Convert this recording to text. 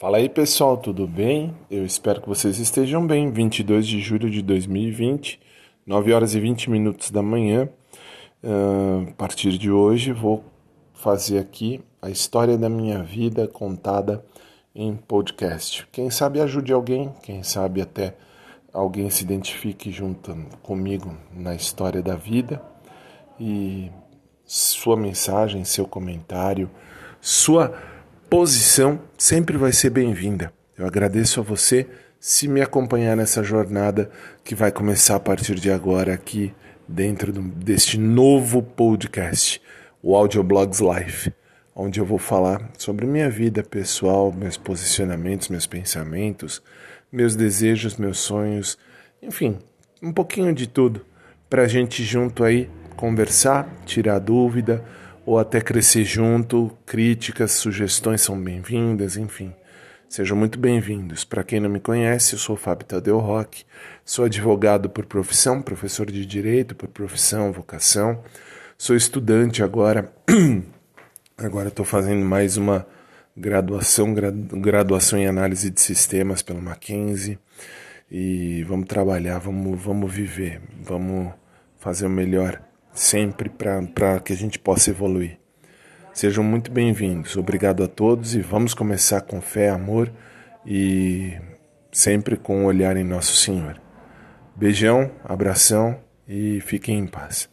Fala aí pessoal, tudo bem? Eu espero que vocês estejam bem. 22 de julho de 2020, 9 horas e 20 minutos da manhã. Uh, a partir de hoje vou fazer aqui a história da minha vida contada em podcast. Quem sabe ajude alguém, quem sabe até alguém se identifique junto comigo na história da vida e sua mensagem, seu comentário, sua posição sempre vai ser bem-vinda. Eu agradeço a você se me acompanhar nessa jornada que vai começar a partir de agora aqui dentro deste novo podcast, o Audioblogs Life, onde eu vou falar sobre minha vida pessoal, meus posicionamentos, meus pensamentos, meus desejos, meus sonhos, enfim, um pouquinho de tudo para a gente junto aí conversar, tirar dúvida ou até crescer junto. Críticas, sugestões são bem-vindas, enfim. Sejam muito bem-vindos. Para quem não me conhece, eu sou Fábio Tadeu Roque, sou advogado por profissão, professor de direito por profissão, vocação. Sou estudante agora, agora estou fazendo mais uma graduação, graduação em análise de sistemas pelo Mackenzie. E vamos trabalhar, vamos, vamos viver, vamos fazer o melhor sempre para que a gente possa evoluir. Sejam muito bem-vindos. Obrigado a todos e vamos começar com fé, amor e sempre com o um olhar em Nosso Senhor. Beijão, abração e fiquem em paz.